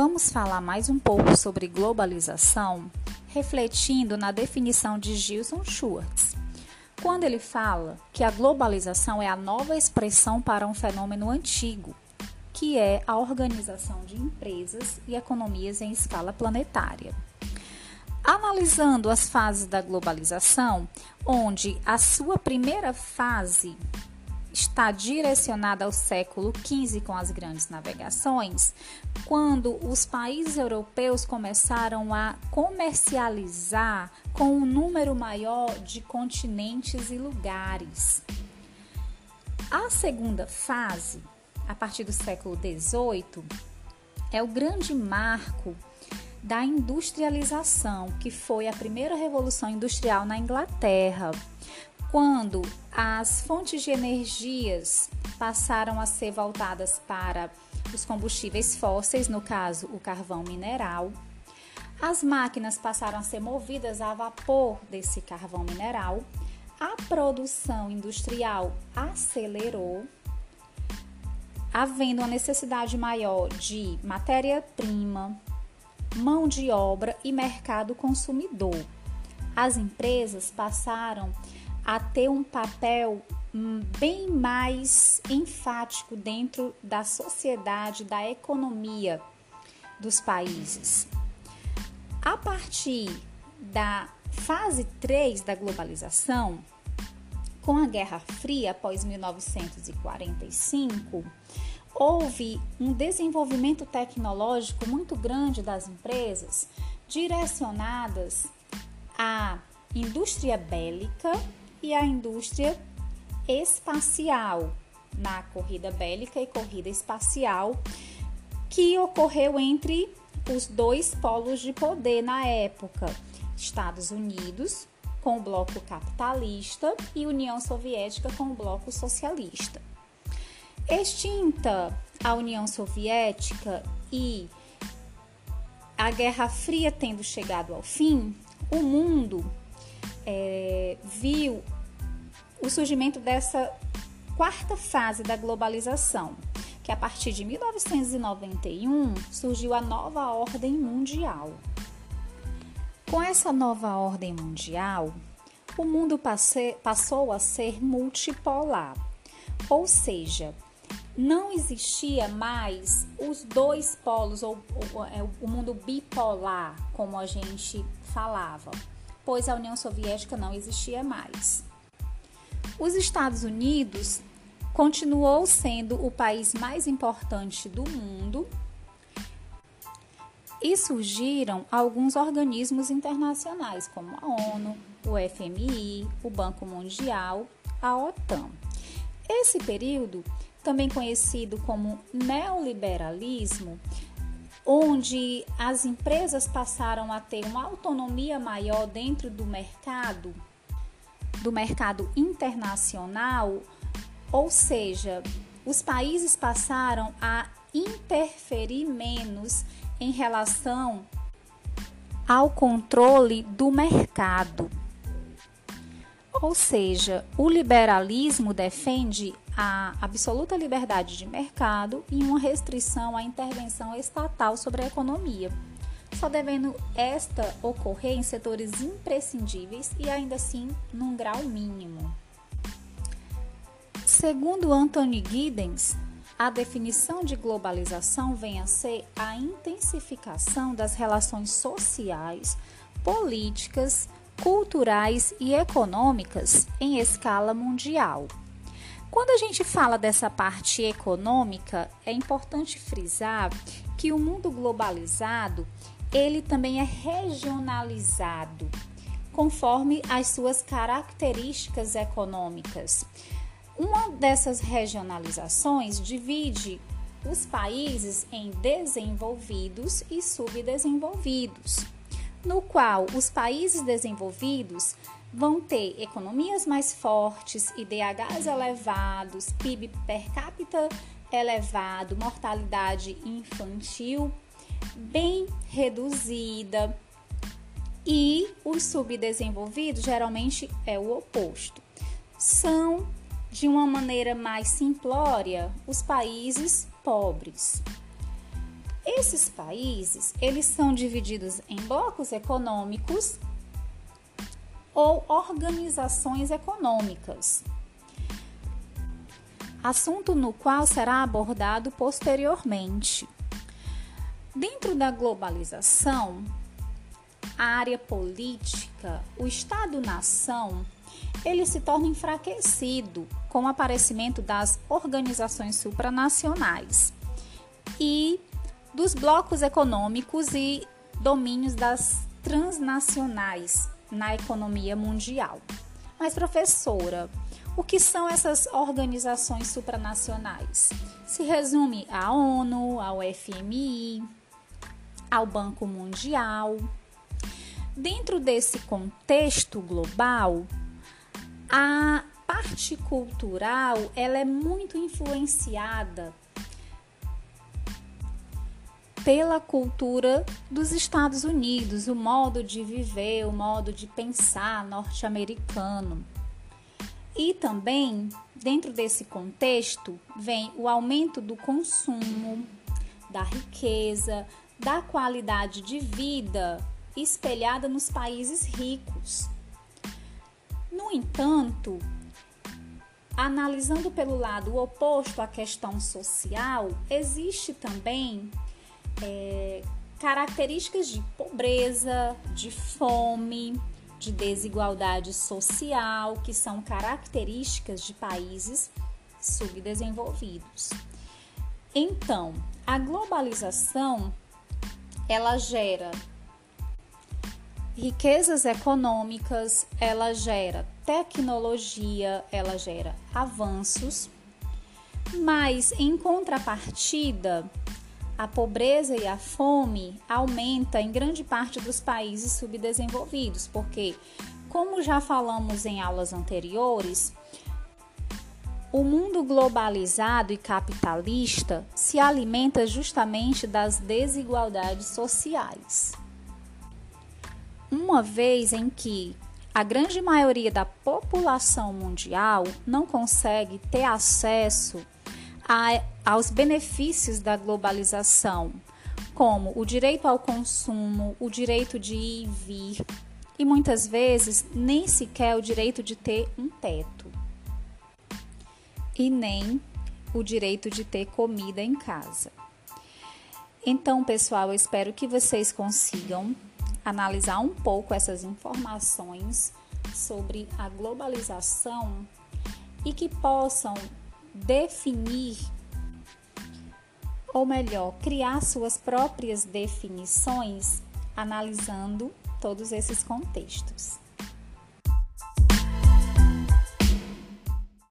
Vamos falar mais um pouco sobre globalização, refletindo na definição de Gilson Schwartz. Quando ele fala que a globalização é a nova expressão para um fenômeno antigo, que é a organização de empresas e economias em escala planetária. Analisando as fases da globalização, onde a sua primeira fase está direcionada ao século XV com as grandes navegações, quando os países europeus começaram a comercializar com um número maior de continentes e lugares. A segunda fase, a partir do século XVIII, é o grande marco da industrialização, que foi a primeira revolução industrial na Inglaterra quando as fontes de energias passaram a ser voltadas para os combustíveis fósseis, no caso o carvão mineral, as máquinas passaram a ser movidas a vapor desse carvão mineral, a produção industrial acelerou, havendo uma necessidade maior de matéria-prima, mão de obra e mercado consumidor. As empresas passaram a ter um papel hum, bem mais enfático dentro da sociedade, da economia dos países. A partir da fase 3 da globalização, com a Guerra Fria após 1945, houve um desenvolvimento tecnológico muito grande das empresas direcionadas à indústria bélica e a indústria espacial, na corrida bélica e corrida espacial, que ocorreu entre os dois polos de poder na época: Estados Unidos com o bloco capitalista e União Soviética com o bloco socialista. Extinta a União Soviética e a Guerra Fria tendo chegado ao fim, o mundo é, viu o surgimento dessa quarta fase da globalização, que a partir de 1991 surgiu a nova ordem mundial. Com essa nova ordem mundial, o mundo passe, passou a ser multipolar, ou seja, não existia mais os dois polos, ou, ou, é, o mundo bipolar, como a gente falava pois a União Soviética não existia mais. Os Estados Unidos continuou sendo o país mais importante do mundo e surgiram alguns organismos internacionais, como a ONU, o FMI, o Banco Mundial, a OTAN. Esse período, também conhecido como neoliberalismo, onde as empresas passaram a ter uma autonomia maior dentro do mercado, do mercado internacional, ou seja, os países passaram a interferir menos em relação ao controle do mercado. Ou seja, o liberalismo defende a absoluta liberdade de mercado e uma restrição à intervenção estatal sobre a economia, só devendo esta ocorrer em setores imprescindíveis e ainda assim num grau mínimo. Segundo Anthony Giddens, a definição de globalização vem a ser a intensificação das relações sociais, políticas, culturais e econômicas em escala mundial. Quando a gente fala dessa parte econômica, é importante frisar que o mundo globalizado, ele também é regionalizado, conforme as suas características econômicas. Uma dessas regionalizações divide os países em desenvolvidos e subdesenvolvidos, no qual os países desenvolvidos vão ter economias mais fortes, IDHs elevados, PIB per capita elevado, mortalidade infantil bem reduzida. E os subdesenvolvidos geralmente é o oposto. São, de uma maneira mais simplória, os países pobres. Esses países, eles são divididos em blocos econômicos ou organizações econômicas. Assunto no qual será abordado posteriormente. Dentro da globalização, a área política, o Estado-nação, ele se torna enfraquecido com o aparecimento das organizações supranacionais e dos blocos econômicos e domínios das transnacionais na economia mundial. Mas, professora, o que são essas organizações supranacionais? Se resume à ONU, ao FMI, ao Banco Mundial. Dentro desse contexto global, a parte cultural ela é muito influenciada pela cultura dos Estados Unidos, o modo de viver, o modo de pensar norte-americano. E também, dentro desse contexto, vem o aumento do consumo, da riqueza, da qualidade de vida espelhada nos países ricos. No entanto, analisando pelo lado oposto à questão social, existe também é, características de pobreza, de fome, de desigualdade social, que são características de países subdesenvolvidos. Então, a globalização ela gera riquezas econômicas, ela gera tecnologia, ela gera avanços, mas em contrapartida, a pobreza e a fome aumenta em grande parte dos países subdesenvolvidos, porque, como já falamos em aulas anteriores, o mundo globalizado e capitalista se alimenta justamente das desigualdades sociais. Uma vez em que a grande maioria da população mundial não consegue ter acesso a, aos benefícios da globalização, como o direito ao consumo, o direito de ir e vir, e muitas vezes nem sequer o direito de ter um teto, e nem o direito de ter comida em casa. Então, pessoal, eu espero que vocês consigam analisar um pouco essas informações sobre a globalização e que possam definir, ou melhor, criar suas próprias definições analisando todos esses contextos.